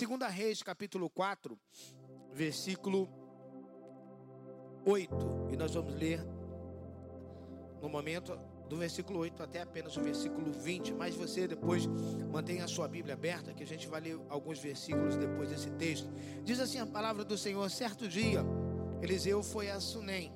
Segunda Reis, capítulo 4, versículo 8. E nós vamos ler no momento do versículo 8 até apenas o versículo 20. Mas você depois mantenha a sua Bíblia aberta, que a gente vai ler alguns versículos depois desse texto. Diz assim a palavra do Senhor: certo dia, Eliseu foi a Sunem,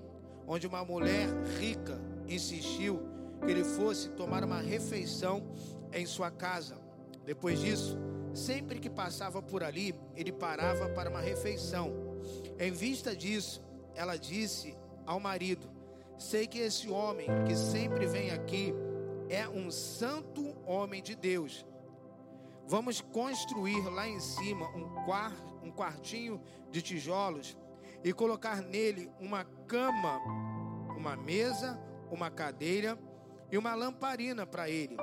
onde uma mulher rica insistiu que ele fosse tomar uma refeição em sua casa. Depois disso, sempre que passava por ali, ele parava para uma refeição. Em vista disso, ela disse ao marido: Sei que esse homem que sempre vem aqui é um santo homem de Deus. Vamos construir lá em cima um, quart, um quartinho de tijolos e colocar nele uma cama, uma mesa, uma cadeira e uma lamparina para ele.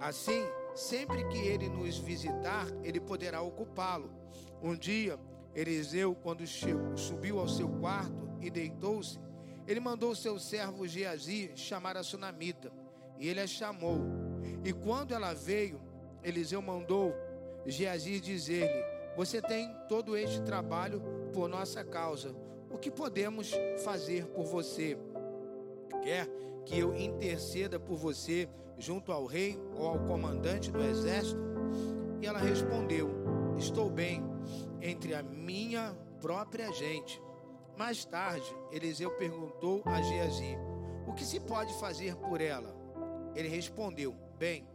Assim, sempre que ele nos visitar, ele poderá ocupá-lo. Um dia, Eliseu, quando subiu ao seu quarto e deitou-se, ele mandou seu servo Geazi chamar a sunamita, e ele a chamou. E quando ela veio, Eliseu mandou Geazi dizer-lhe: Você tem todo este trabalho por nossa causa. O que podemos fazer por você? Quer que eu interceda por você junto ao rei ou ao comandante do exército? E ela respondeu: Estou bem entre a minha própria gente. Mais tarde, Eliseu perguntou a Geazi: O que se pode fazer por ela? Ele respondeu: Bem,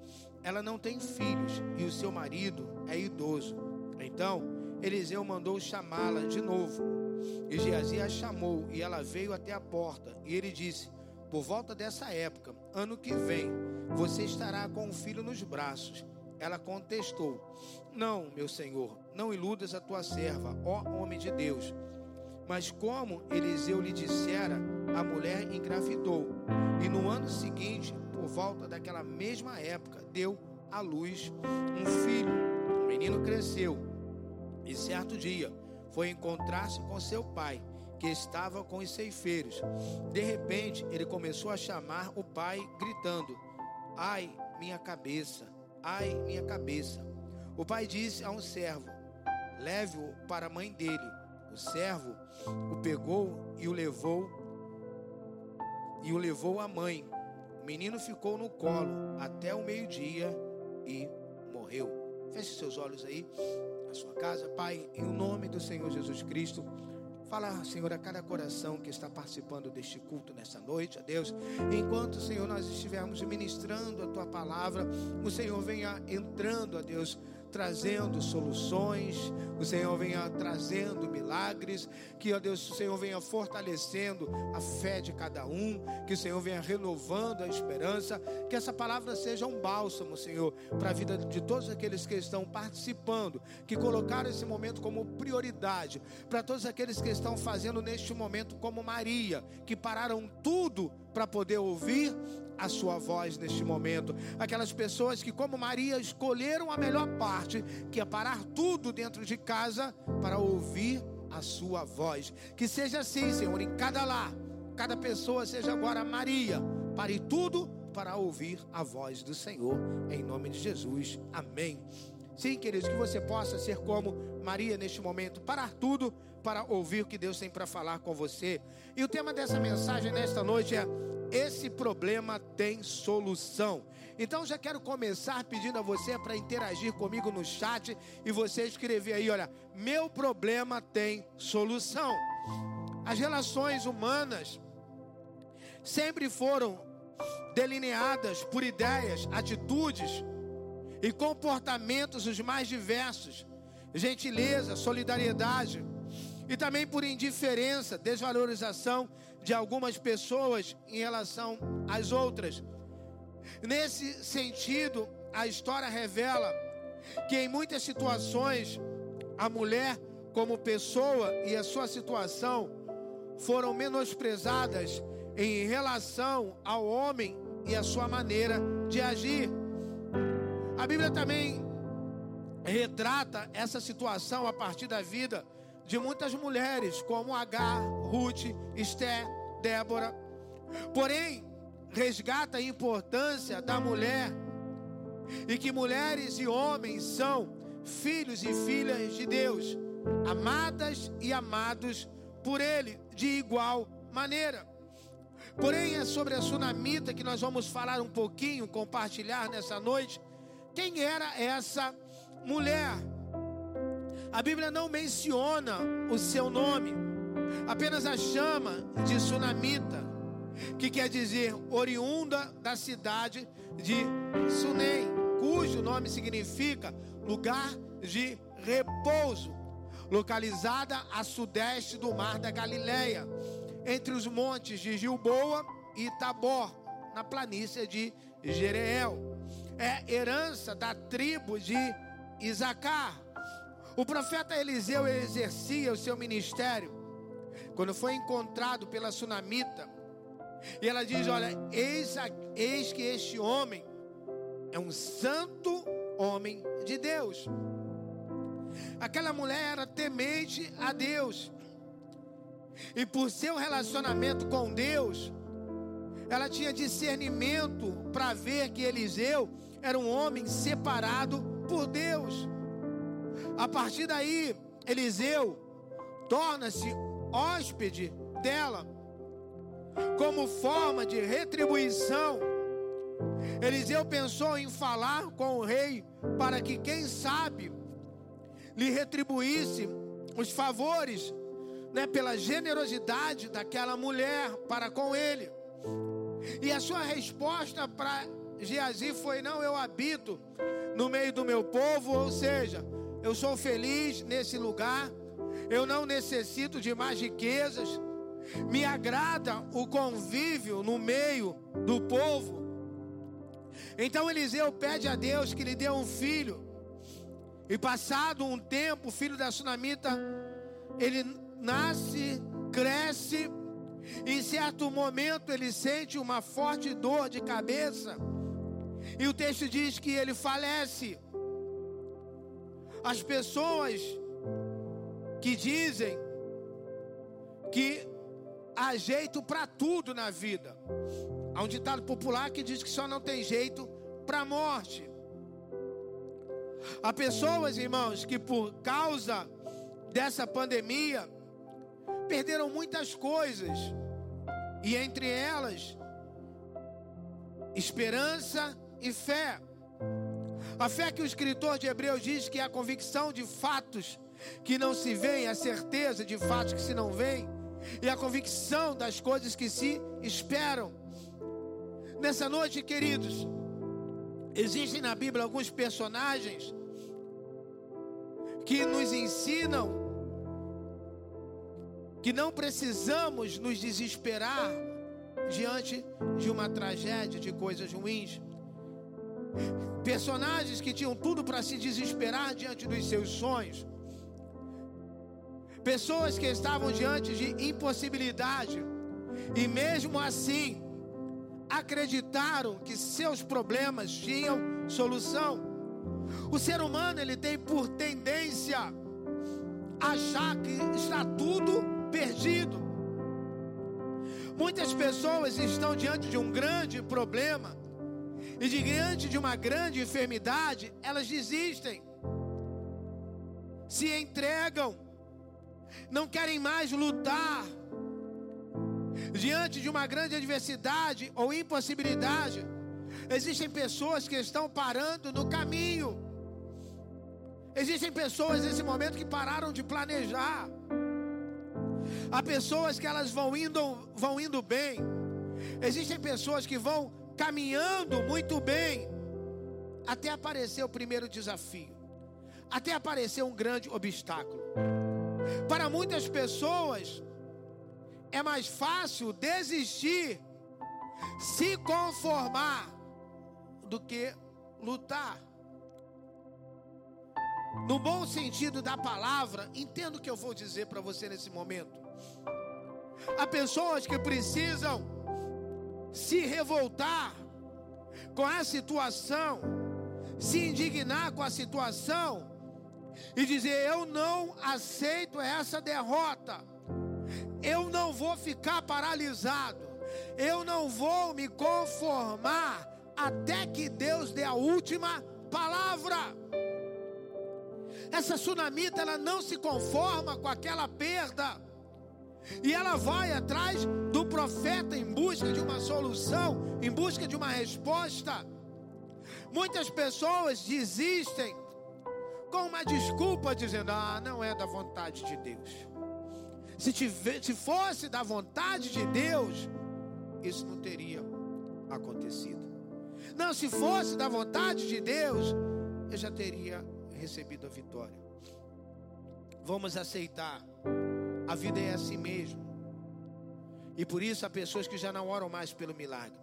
ela não tem filhos e o seu marido é idoso. Então, Eliseu mandou chamá-la de novo. E Geazi a chamou e ela veio até a porta. E ele disse: Por volta dessa época, ano que vem, você estará com o filho nos braços. Ela contestou: Não, meu senhor, não iludas a tua serva, ó homem de Deus. Mas como Eliseu lhe dissera, a mulher engravidou. E no ano seguinte, por volta daquela mesma época, deu à luz um filho. O menino cresceu. E certo dia foi encontrar-se com seu pai, que estava com os ceifeiros. De repente, ele começou a chamar o pai, gritando: Ai, minha cabeça, ai, minha cabeça. O pai disse a um servo: Leve-o para a mãe dele. O servo o pegou e o levou e o levou à mãe. O menino ficou no colo até o meio-dia e morreu. Feche seus olhos aí, na sua casa, Pai, em nome do Senhor Jesus Cristo. Fala, Senhor, a cada coração que está participando deste culto nessa noite, a Deus. Enquanto, Senhor, nós estivermos ministrando a tua palavra, o Senhor venha entrando, a Deus, trazendo soluções, o Senhor venha trazendo milagres, que, ó Deus, o Senhor venha fortalecendo a fé de cada um, que o Senhor venha renovando a esperança, que essa palavra seja um bálsamo, Senhor, para a vida de todos aqueles que estão participando, que colocaram esse momento como prioridade, para todos aqueles que estão fazendo neste momento como Maria, que pararam tudo para poder ouvir a sua voz neste momento. Aquelas pessoas que, como Maria, escolheram a melhor parte, que é parar tudo dentro de casa para ouvir a sua voz. Que seja assim, Senhor, em cada lar, cada pessoa seja agora Maria, pare tudo para ouvir a voz do Senhor, em nome de Jesus. Amém. Sim, queridos, que você possa ser como Maria neste momento, parar tudo para ouvir o que Deus tem para falar com você. E o tema dessa mensagem nesta noite é esse problema tem solução. Então já quero começar pedindo a você para interagir comigo no chat e você escrever aí, olha, meu problema tem solução. As relações humanas sempre foram delineadas por ideias, atitudes e comportamentos os mais diversos, gentileza, solidariedade e também por indiferença, desvalorização de algumas pessoas em relação às outras. Nesse sentido, a história revela que em muitas situações a mulher como pessoa e a sua situação foram menosprezadas em relação ao homem e a sua maneira de agir. A Bíblia também retrata essa situação a partir da vida de muitas mulheres, como Agar, Ruth, Esther, Débora. Porém, resgata a importância da mulher e que mulheres e homens são filhos e filhas de Deus, amadas e amados por Ele, de igual maneira. Porém, é sobre a sunamita que nós vamos falar um pouquinho, compartilhar nessa noite. Quem era essa mulher? A Bíblia não menciona o seu nome, apenas a chama de sunamita, que quer dizer oriunda da cidade de Sunem, cujo nome significa lugar de repouso, localizada a sudeste do mar da Galileia, entre os montes de Gilboa e Tabor, na planície de Jereel. É herança da tribo de Isacar. O profeta Eliseu exercia o seu ministério quando foi encontrado pela sunamita. E ela diz: Olha, eis, eis que este homem é um santo homem de Deus. Aquela mulher era temente a Deus. E por seu relacionamento com Deus, ela tinha discernimento para ver que Eliseu era um homem separado por Deus. A partir daí, Eliseu torna-se hóspede dela, como forma de retribuição. Eliseu pensou em falar com o rei para que, quem sabe, lhe retribuísse os favores, né, pela generosidade daquela mulher para com ele. E a sua resposta para Geazi foi: Não, eu habito no meio do meu povo, ou seja, eu sou feliz nesse lugar, eu não necessito de mais riquezas, me agrada o convívio no meio do povo. Então Eliseu pede a Deus que lhe dê um filho, e passado um tempo, o filho da sunamita, ele nasce, cresce, em certo momento ele sente uma forte dor de cabeça, e o texto diz que ele falece. As pessoas que dizem que há jeito para tudo na vida. Há um ditado popular que diz que só não tem jeito para a morte. Há pessoas, irmãos, que por causa dessa pandemia perderam muitas coisas, e entre elas, esperança e fé. A fé que o escritor de Hebreus diz que é a convicção de fatos que não se veem, a certeza de fatos que se não veem, e a convicção das coisas que se esperam. Nessa noite, queridos, existem na Bíblia alguns personagens que nos ensinam que não precisamos nos desesperar diante de uma tragédia, de coisas ruins. Personagens que tinham tudo para se desesperar diante dos seus sonhos. Pessoas que estavam diante de impossibilidade e mesmo assim acreditaram que seus problemas tinham solução. O ser humano ele tem por tendência achar que está tudo perdido. Muitas pessoas estão diante de um grande problema e diante de uma grande enfermidade, elas desistem, se entregam, não querem mais lutar. Diante de uma grande adversidade ou impossibilidade, existem pessoas que estão parando no caminho. Existem pessoas nesse momento que pararam de planejar. Há pessoas que elas vão indo, vão indo bem. Existem pessoas que vão caminhando muito bem, até aparecer o primeiro desafio, até aparecer um grande obstáculo. Para muitas pessoas, é mais fácil desistir, se conformar, do que lutar. No bom sentido da palavra, entendo o que eu vou dizer para você nesse momento. Há pessoas que precisam se revoltar com a situação, se indignar com a situação e dizer: Eu não aceito essa derrota, eu não vou ficar paralisado, eu não vou me conformar até que Deus dê a última palavra. Essa sunamita ela não se conforma com aquela perda. E ela vai atrás do profeta em busca de uma solução, em busca de uma resposta. Muitas pessoas desistem com uma desculpa dizendo: "Ah, não é da vontade de Deus". Se, tiver, se fosse da vontade de Deus, isso não teria acontecido. Não, se fosse da vontade de Deus, eu já teria recebido a vitória. Vamos aceitar. A vida é assim mesmo. E por isso há pessoas que já não oram mais pelo milagre,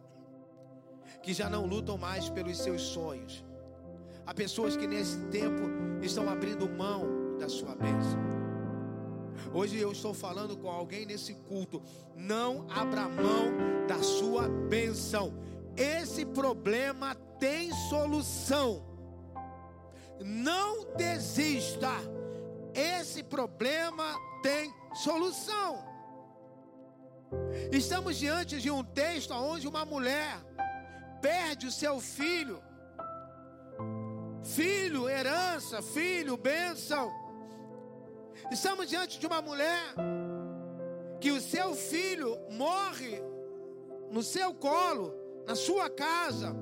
que já não lutam mais pelos seus sonhos. Há pessoas que nesse tempo estão abrindo mão da sua bênção. Hoje eu estou falando com alguém nesse culto. Não abra mão da sua benção. Esse problema tem solução. Não desista. Esse problema tem solução. Estamos diante de um texto onde uma mulher perde o seu filho. Filho, herança, filho, bênção. Estamos diante de uma mulher que o seu filho morre no seu colo, na sua casa.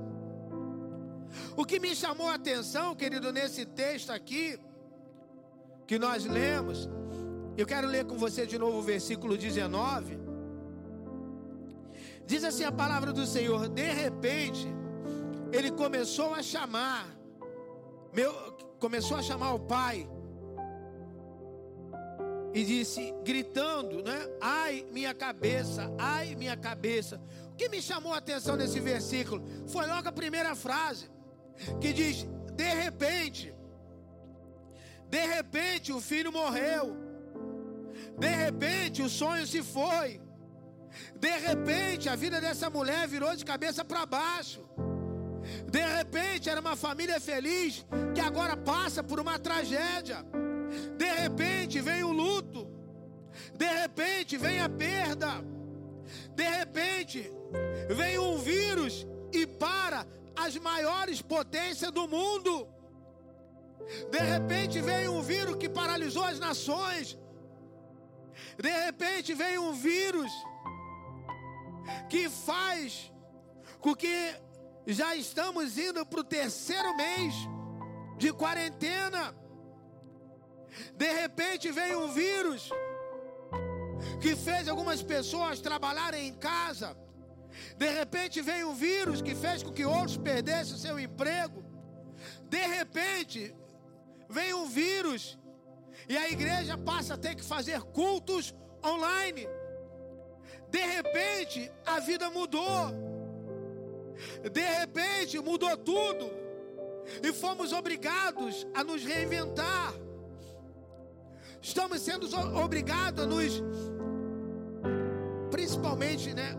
O que me chamou a atenção, querido, nesse texto aqui, que nós lemos, eu quero ler com você de novo o versículo 19. Diz assim a palavra do Senhor: de repente, ele começou a chamar, meu, começou a chamar o pai, e disse, gritando, né? Ai, minha cabeça, ai, minha cabeça. O que me chamou a atenção nesse versículo foi logo a primeira frase, que diz: de repente, de repente o filho morreu, de repente o sonho se foi, de repente a vida dessa mulher virou de cabeça para baixo. De repente era uma família feliz que agora passa por uma tragédia. De repente vem o luto. De repente vem a perda. De repente vem um vírus e para as maiores potências do mundo. De repente vem um vírus que paralisou as nações. De repente vem um vírus que faz com que já estamos indo para o terceiro mês de quarentena. De repente vem um vírus que fez algumas pessoas trabalharem em casa. De repente vem um vírus que fez com que outros perdessem o seu emprego. De repente vem um vírus e a igreja passa a ter que fazer cultos online. De repente a vida mudou. De repente mudou tudo. E fomos obrigados a nos reinventar. Estamos sendo obrigados a nos, principalmente, né?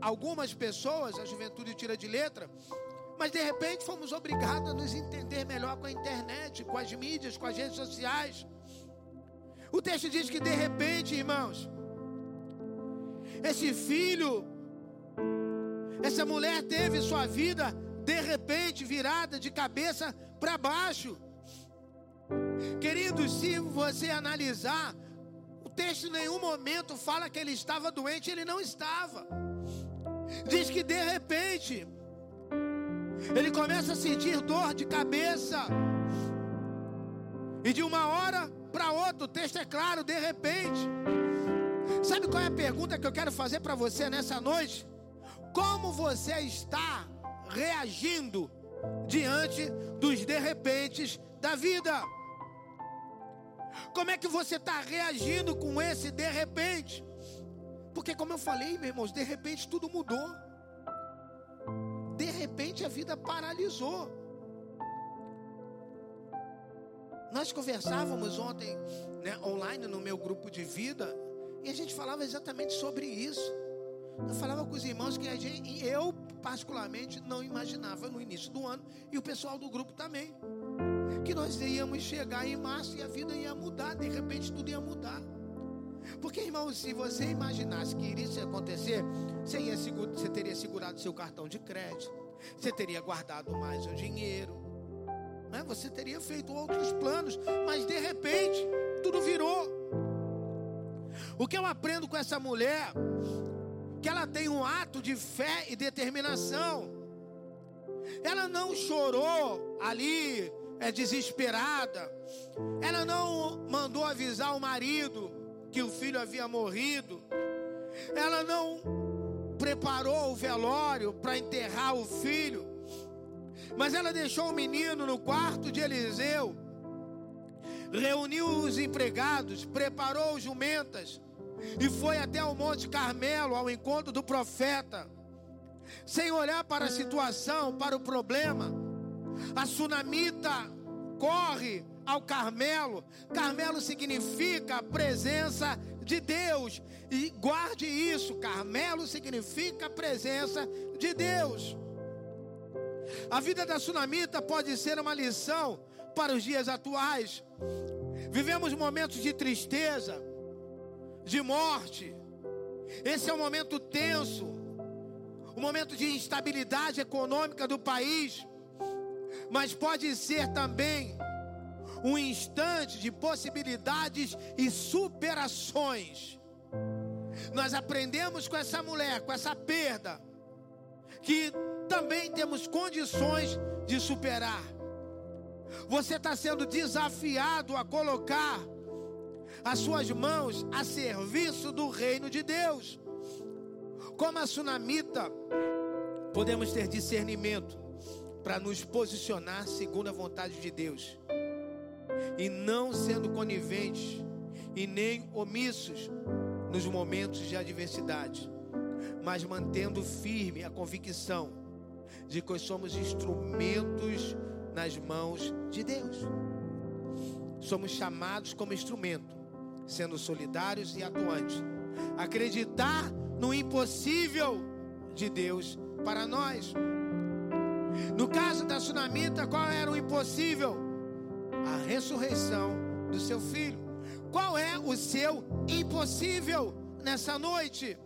Algumas pessoas, a juventude tira de letra, mas de repente fomos obrigados a nos entender melhor com a internet, com as mídias, com as redes sociais. O texto diz que de repente, irmãos, esse filho, essa mulher teve sua vida de repente virada de cabeça para baixo. Queridos, se você analisar, o texto em nenhum momento fala que ele estava doente, ele não estava. Diz que de repente, ele começa a sentir dor de cabeça. E de uma hora para outra, o texto é claro, de repente. Sabe qual é a pergunta que eu quero fazer para você nessa noite? Como você está reagindo diante dos de repentes da vida? Como é que você está reagindo com esse de repente? Porque, como eu falei, meus irmãos, de repente tudo mudou. Repente a vida paralisou. Nós conversávamos ontem, né, online, no meu grupo de vida, e a gente falava exatamente sobre isso. Eu falava com os irmãos que a gente, eu particularmente não imaginava no início do ano, e o pessoal do grupo também que nós íamos chegar em março e a vida ia mudar, de repente tudo ia mudar. Porque, irmão, se você imaginasse que iria acontecer, você, ia, você teria segurado seu cartão de crédito, você teria guardado mais um dinheiro. né? você teria feito outros planos, mas de repente tudo virou. O que eu aprendo com essa mulher, que ela tem um ato de fé e determinação. Ela não chorou ali, é desesperada. Ela não mandou avisar o marido que o filho havia morrido. Ela não preparou o velório para enterrar o filho. Mas ela deixou o menino no quarto de Eliseu, reuniu os empregados, preparou jumentas e foi até o Monte Carmelo ao encontro do profeta, sem olhar para a situação, para o problema. A sunamita corre ao Carmelo. Carmelo significa presença de Deus. E guarde isso: Carmelo significa presença de Deus. A vida da sunamita pode ser uma lição para os dias atuais. Vivemos momentos de tristeza, de morte. Esse é um momento tenso, um momento de instabilidade econômica do país, mas pode ser também um instante de possibilidades e superações. Nós aprendemos com essa mulher, com essa perda, que também temos condições de superar. Você está sendo desafiado a colocar as suas mãos a serviço do reino de Deus. Como a sunamita, podemos ter discernimento para nos posicionar segundo a vontade de Deus e não sendo coniventes e nem omissos nos momentos de adversidade, mas mantendo firme a convicção de que somos instrumentos nas mãos de Deus. Somos chamados como instrumento, sendo solidários e atuantes. Acreditar no impossível de Deus para nós. No caso da tsunamita, qual era o impossível? A ressurreição do seu filho. Qual é o seu impossível nessa noite?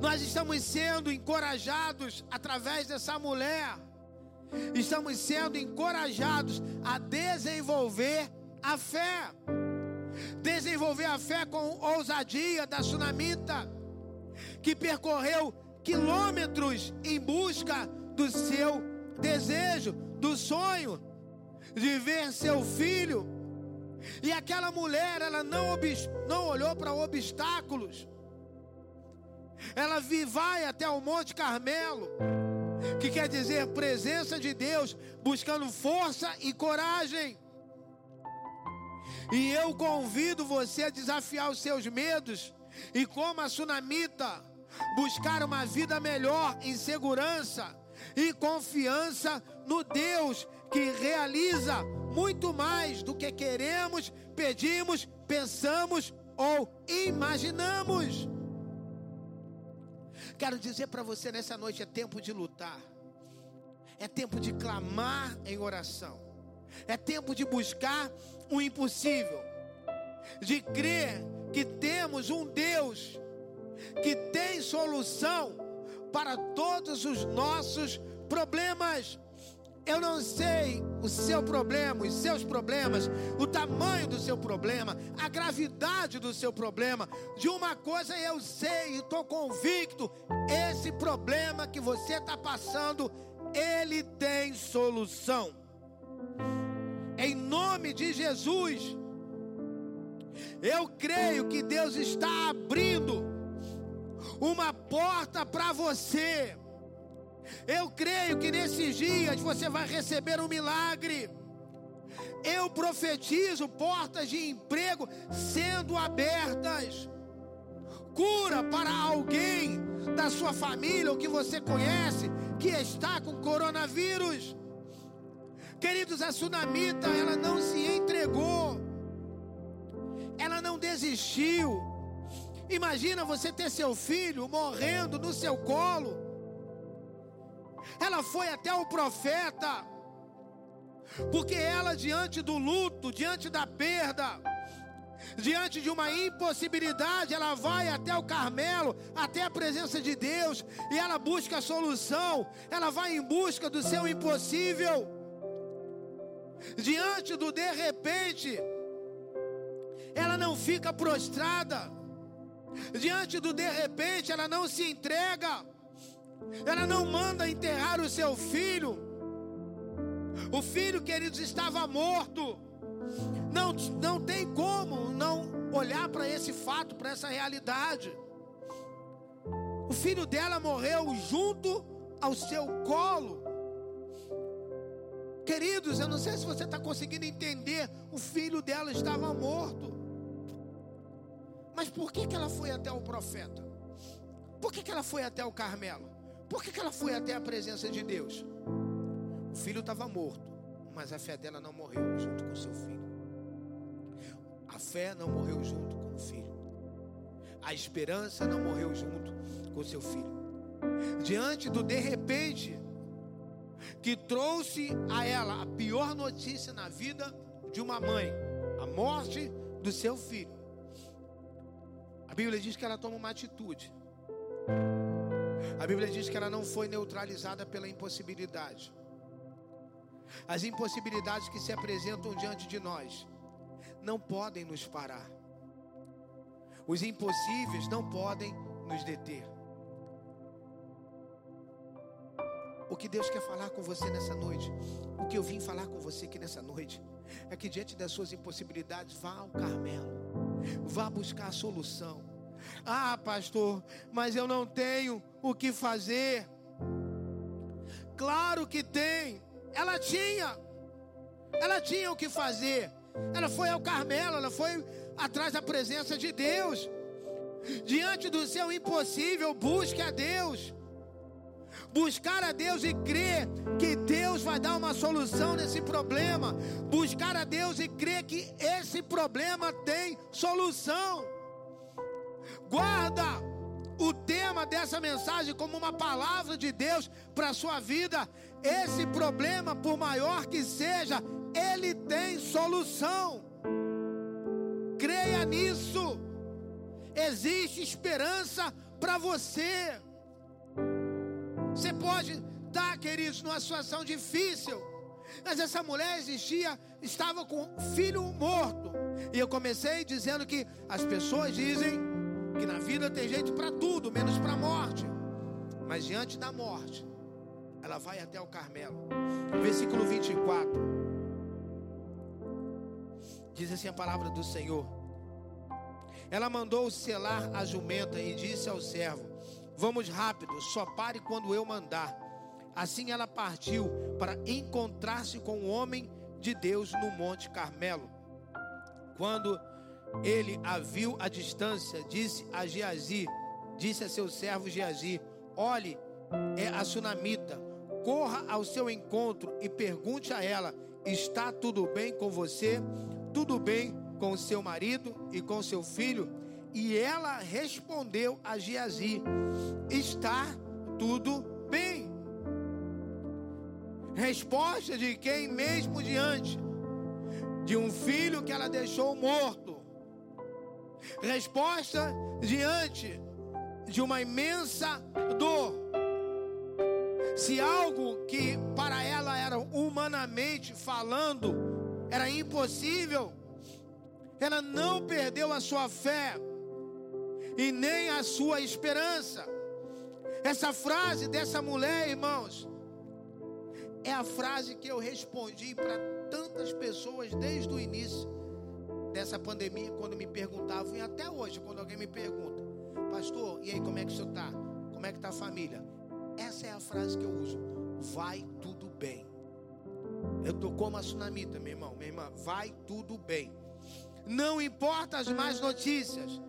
Nós estamos sendo encorajados através dessa mulher. Estamos sendo encorajados a desenvolver a fé. Desenvolver a fé com ousadia da sunamita, que percorreu quilômetros em busca do seu desejo, do sonho de ver seu filho. E aquela mulher, ela não, não olhou para obstáculos ela vai até o Monte Carmelo, que quer dizer presença de Deus, buscando força e coragem. E eu convido você a desafiar os seus medos e, como a sunamita, buscar uma vida melhor em segurança e confiança no Deus que realiza muito mais do que queremos, pedimos, pensamos ou imaginamos. Quero dizer para você nessa noite: é tempo de lutar, é tempo de clamar em oração, é tempo de buscar o impossível, de crer que temos um Deus que tem solução para todos os nossos problemas. Eu não sei o seu problema, os seus problemas, o tamanho do seu problema, a gravidade do seu problema. De uma coisa eu sei e estou convicto: esse problema que você está passando, ele tem solução. Em nome de Jesus, eu creio que Deus está abrindo uma porta para você eu creio que nesses dias você vai receber um milagre. Eu profetizo portas de emprego sendo abertas. Cura para alguém da sua família ou que você conhece que está com coronavírus. Queridos, a sunamita, ela não se entregou. Ela não desistiu. Imagina você ter seu filho morrendo no seu colo ela foi até o profeta, porque ela, diante do luto, diante da perda, diante de uma impossibilidade, ela vai até o Carmelo, até a presença de Deus, e ela busca a solução, ela vai em busca do seu impossível. diante do de repente, ela não fica prostrada, diante do de repente, ela não se entrega, ela não manda enterrar o seu filho. O filho, queridos, estava morto. Não, não tem como não olhar para esse fato, para essa realidade. O filho dela morreu junto ao seu colo. Queridos, eu não sei se você está conseguindo entender. O filho dela estava morto. Mas por que, que ela foi até o profeta? Por que, que ela foi até o Carmelo? Por que, que ela foi até a presença de Deus? O filho estava morto, mas a fé dela não morreu junto com seu filho. A fé não morreu junto com o filho. A esperança não morreu junto com seu filho. Diante do de repente, que trouxe a ela a pior notícia na vida de uma mãe, a morte do seu filho. A Bíblia diz que ela toma uma atitude. A Bíblia diz que ela não foi neutralizada pela impossibilidade. As impossibilidades que se apresentam diante de nós não podem nos parar. Os impossíveis não podem nos deter. O que Deus quer falar com você nessa noite, o que eu vim falar com você aqui nessa noite, é que diante das suas impossibilidades, vá ao Carmelo, vá buscar a solução. Ah, pastor, mas eu não tenho o que fazer. Claro que tem, ela tinha, ela tinha o que fazer. Ela foi ao Carmelo, ela foi atrás da presença de Deus. Diante do seu impossível, busque a Deus. Buscar a Deus e crer que Deus vai dar uma solução nesse problema. Buscar a Deus e crer que esse problema tem solução. Guarda o tema dessa mensagem como uma palavra de Deus para a sua vida. Esse problema, por maior que seja, ele tem solução. Creia nisso. Existe esperança para você. Você pode estar, queridos, numa situação difícil. Mas essa mulher existia, estava com filho morto. E eu comecei dizendo que as pessoas dizem que na vida tem jeito para tudo, menos para a morte. Mas diante da morte, ela vai até o Carmelo. Versículo 24. Diz assim a palavra do Senhor. Ela mandou selar a jumenta e disse ao servo: Vamos rápido, só pare quando eu mandar. Assim ela partiu para encontrar-se com o homem de Deus no Monte Carmelo. Quando ele a viu à distância, disse a Geazi, disse a seu servo Geazi: Olhe, é a sunamita, corra ao seu encontro e pergunte a ela: Está tudo bem com você? tudo bem com seu marido e com seu filho? E ela respondeu a Geazi: Está tudo bem. Resposta de quem mesmo diante de um filho que ela deixou morto. Resposta diante de uma imensa dor. Se algo que para ela era humanamente falando era impossível. Ela não perdeu a sua fé e nem a sua esperança. Essa frase dessa mulher, irmãos, é a frase que eu respondi para tantas pessoas desde o início dessa pandemia, quando me perguntavam, e até hoje, quando alguém me pergunta, pastor, e aí como é que o senhor está? Como é que está a família? Essa é a frase que eu uso. Vai tudo bem. Eu tô como a tsunamita, meu irmão, minha irmã. Vai tudo bem. Não importa as más notícias.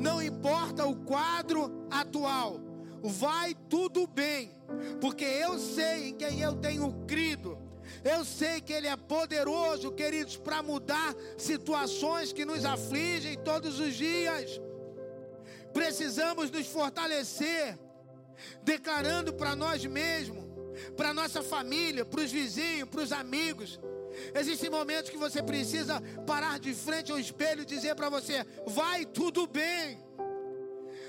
Não importa o quadro atual. Vai tudo bem. Porque eu sei em quem eu tenho crido. Eu sei que Ele é poderoso, queridos, para mudar situações que nos afligem todos os dias. Precisamos nos fortalecer, declarando para nós mesmos para nossa família, para os vizinhos, para os amigos. Existem momentos que você precisa parar de frente ao espelho e dizer para você: vai tudo bem.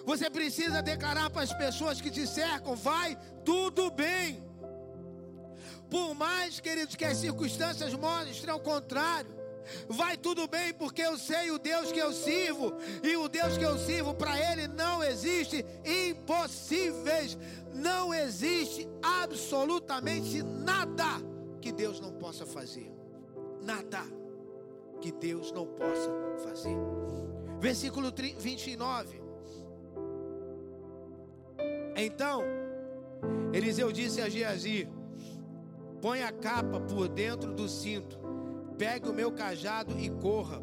Você precisa declarar para as pessoas que te cercam: vai tudo bem. Por mais, queridos, que as circunstâncias mostrem ao contrário, vai tudo bem, porque eu sei o Deus que eu sirvo, e o Deus que eu sirvo, para Ele não existe impossíveis, não existe absolutamente nada que Deus não possa fazer, nada que Deus não possa fazer. Versículo 29. Então, Eliseu disse a Geazi: Põe a capa por dentro do cinto, pegue o meu cajado e corra.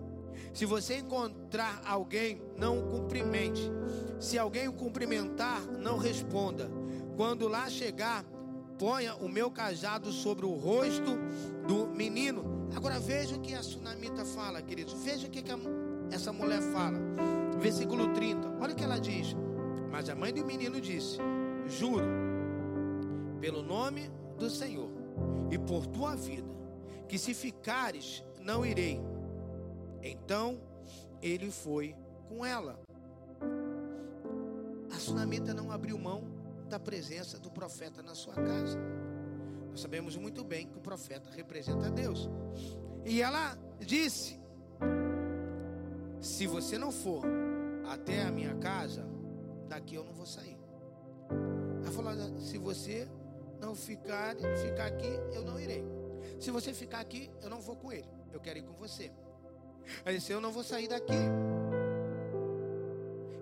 Se você encontrar alguém, não o cumprimente. Se alguém o cumprimentar, não responda. Quando lá chegar, ponha o meu cajado sobre o rosto do menino. Agora veja o que a sunamita fala, queridos. Veja o que, que a, essa mulher fala. Versículo 30. Olha o que ela diz. Mas a mãe do menino disse: Juro, pelo nome do Senhor e por tua vida, que se ficares, não irei. Então ele foi com ela. A sunamita não abriu mão da presença do profeta na sua casa. Nós sabemos muito bem que o profeta representa Deus. E ela disse: Se você não for até a minha casa, daqui eu não vou sair. Ela falou: Se você não ficar, ficar aqui, eu não irei. Se você ficar aqui, eu não vou com ele. Eu quero ir com você. Aí disse, eu não vou sair daqui.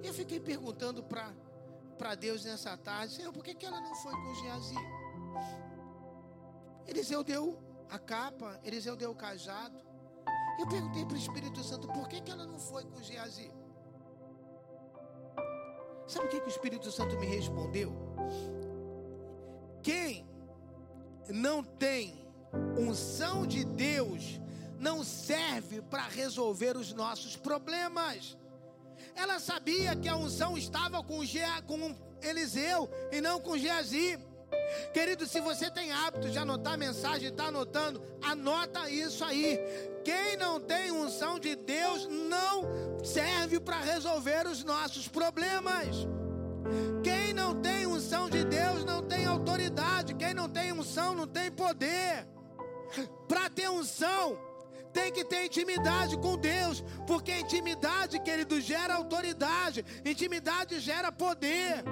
Eu fiquei perguntando para Deus nessa tarde, Senhor, por que, que ela não foi com Geazi? Eliseu deu a capa, Eliseu deu o cajado. Eu perguntei para o Espírito Santo, por que, que ela não foi com Geazi? Sabe o que, que o Espírito Santo me respondeu? Quem não tem unção de Deus não serve para resolver os nossos problemas. Ela sabia que a unção estava com, com Eliseu e não com Geazi. Querido, se você tem hábito de anotar a mensagem, está anotando, anota isso aí. Quem não tem unção de Deus não serve para resolver os nossos problemas. Quem não tem poder. Para ter unção, tem que ter intimidade com Deus, porque intimidade, querido, gera autoridade, intimidade gera poder.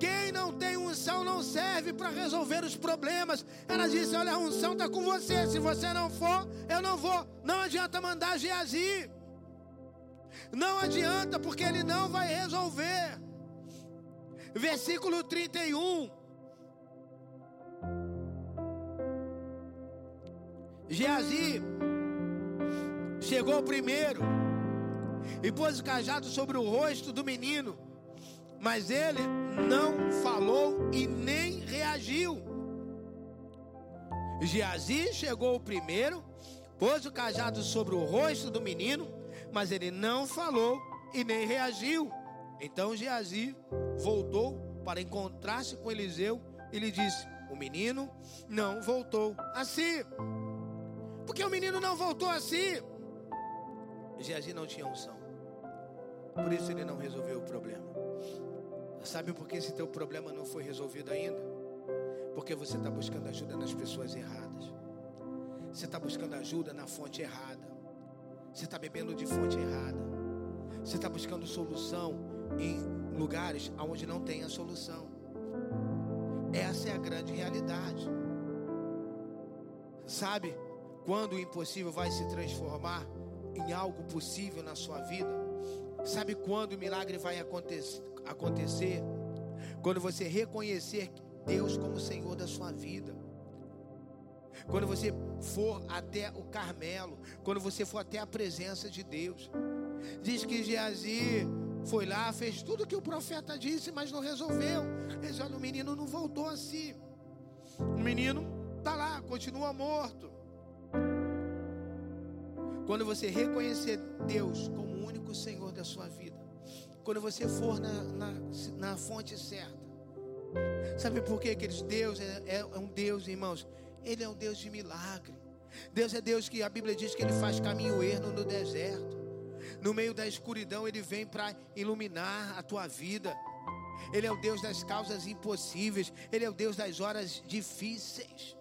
Quem não tem unção não serve para resolver os problemas. Ela disse: Olha, a unção está com você. Se você não for, eu não vou. Não adianta mandar Geazi. Não adianta, porque ele não vai resolver versículo 31. Geazi chegou primeiro e pôs o cajado sobre o rosto do menino, mas ele não falou e nem reagiu. Geazi chegou primeiro, pôs o cajado sobre o rosto do menino, mas ele não falou e nem reagiu. Então Geazi voltou para encontrar-se com Eliseu e lhe disse: O menino não voltou assim. Porque o menino não voltou assim. Geazi não tinha unção. Por isso ele não resolveu o problema. Sabe por que esse teu problema não foi resolvido ainda? Porque você está buscando ajuda nas pessoas erradas. Você está buscando ajuda na fonte errada. Você está bebendo de fonte errada. Você está buscando solução em lugares onde não tem a solução. Essa é a grande realidade. Sabe quando o impossível vai se transformar em algo possível na sua vida? Sabe quando o milagre vai acontecer? Quando você reconhecer Deus como Senhor da sua vida. Quando você for até o Carmelo, quando você for até a presença de Deus. Diz que Geazi foi lá, fez tudo que o profeta disse, mas não resolveu. Ele olha, o menino não voltou assim. O menino está lá, continua morto. Quando você reconhecer Deus como o único Senhor da sua vida, quando você for na, na, na fonte certa, sabe por quê, queridos? Deus é, é, é um Deus, irmãos, Ele é um Deus de milagre. Deus é Deus que a Bíblia diz que Ele faz caminho erno no deserto. No meio da escuridão, Ele vem para iluminar a tua vida. Ele é o Deus das causas impossíveis. Ele é o Deus das horas difíceis.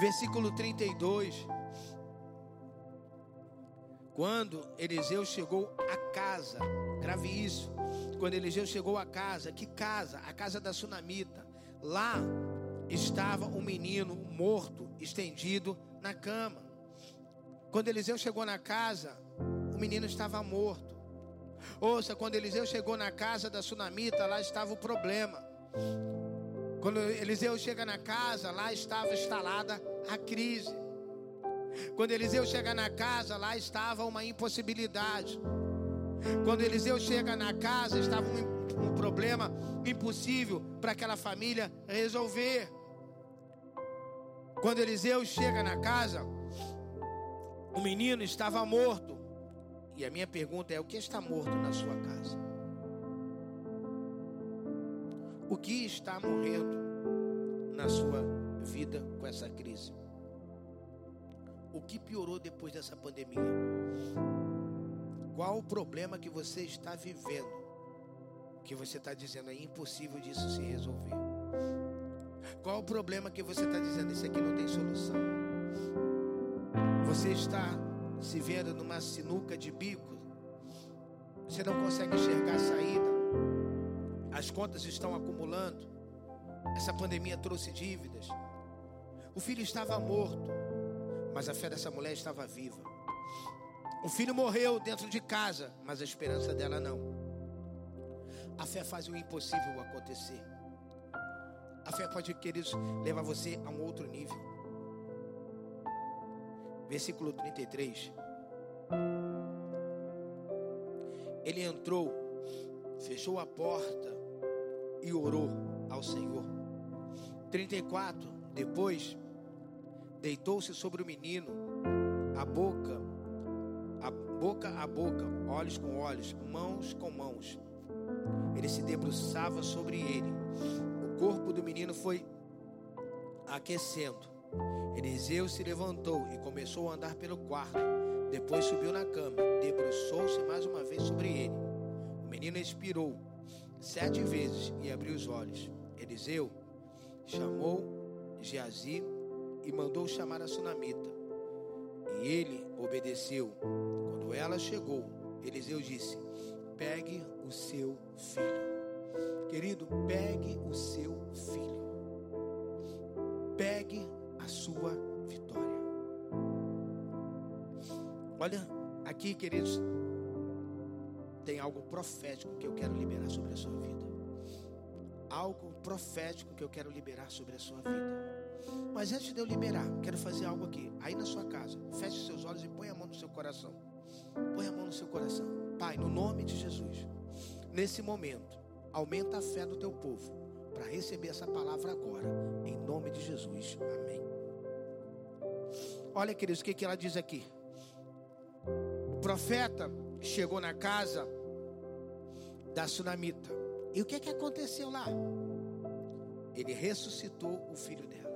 Versículo 32. Quando Eliseu chegou à casa, grave isso. Quando Eliseu chegou à casa, que casa? A casa da sunamita. Lá estava um menino morto, estendido na cama. Quando Eliseu chegou na casa, o menino estava morto. Ouça, quando Eliseu chegou na casa da sunamita, lá estava o problema. Quando Eliseu chega na casa, lá estava instalada a crise. Quando Eliseu chega na casa, lá estava uma impossibilidade. Quando Eliseu chega na casa, estava um, um problema impossível para aquela família resolver. Quando Eliseu chega na casa, o menino estava morto. E a minha pergunta é: o que está morto na sua casa? O que está morrendo na sua vida com essa crise? O que piorou depois dessa pandemia? Qual o problema que você está vivendo? Que você está dizendo é impossível disso se resolver? Qual o problema que você está dizendo isso aqui não tem solução? Você está se vendo numa sinuca de bico? Você não consegue enxergar a saída? as contas estão acumulando, essa pandemia trouxe dívidas. O filho estava morto, mas a fé dessa mulher estava viva. O filho morreu dentro de casa, mas a esperança dela não. A fé faz o impossível acontecer. A fé pode, queridos, levar você a um outro nível. Versículo 33. Ele entrou, fechou a porta e orou ao Senhor. 34. Depois, deitou-se sobre o menino, a boca, a boca a boca, olhos com olhos, mãos com mãos. Ele se debruçava sobre ele. O corpo do menino foi aquecendo. Eliseu se levantou e começou a andar pelo quarto. Depois subiu na cama, debruçou-se mais uma vez sobre ele. O menino expirou sete vezes e abriu os olhos. Eliseu chamou Geazi e mandou chamar a sunamita. E ele obedeceu. Quando ela chegou, Eliseu disse: Pegue o seu filho. Querido, pegue o seu filho. Pegue a sua vitória. Olha aqui, queridos, tem algo profético que eu quero liberar sobre a sua vida. Algo profético que eu quero liberar sobre a sua vida. Mas antes de eu liberar, quero fazer algo aqui. Aí na sua casa, feche seus olhos e põe a mão no seu coração. Põe a mão no seu coração. Pai, no nome de Jesus, nesse momento, aumenta a fé do teu povo para receber essa palavra agora. Em nome de Jesus. Amém. Olha, queridos, o que, que ela diz aqui? O profeta chegou na casa da sunamita. E o que, que aconteceu lá? Ele ressuscitou o filho dela.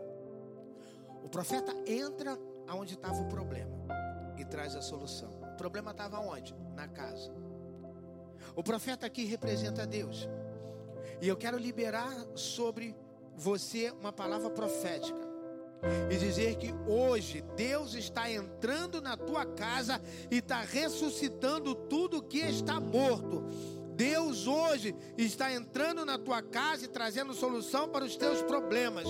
O profeta entra aonde estava o problema e traz a solução. O problema estava onde? Na casa. O profeta aqui representa Deus. E eu quero liberar sobre você uma palavra profética e dizer que hoje Deus está entrando na tua casa e está ressuscitando tudo que está morto. Deus hoje está entrando na tua casa e trazendo solução para os teus problemas.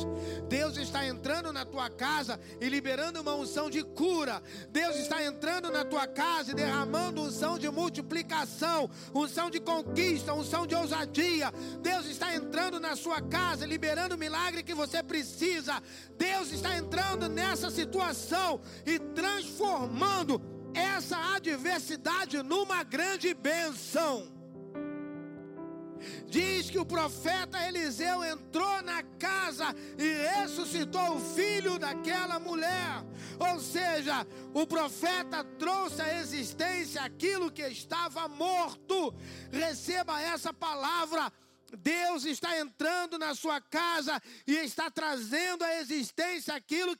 Deus está entrando na tua casa e liberando uma unção de cura. Deus está entrando na tua casa e derramando unção de multiplicação, unção de conquista, unção de ousadia. Deus está entrando na sua casa, liberando o milagre que você precisa. Deus está entrando nessa situação e transformando essa adversidade numa grande benção. Diz que o profeta Eliseu entrou na casa e ressuscitou o filho daquela mulher. Ou seja, o profeta trouxe à existência aquilo que estava morto. Receba essa palavra. Deus está entrando na sua casa e está trazendo à existência aquilo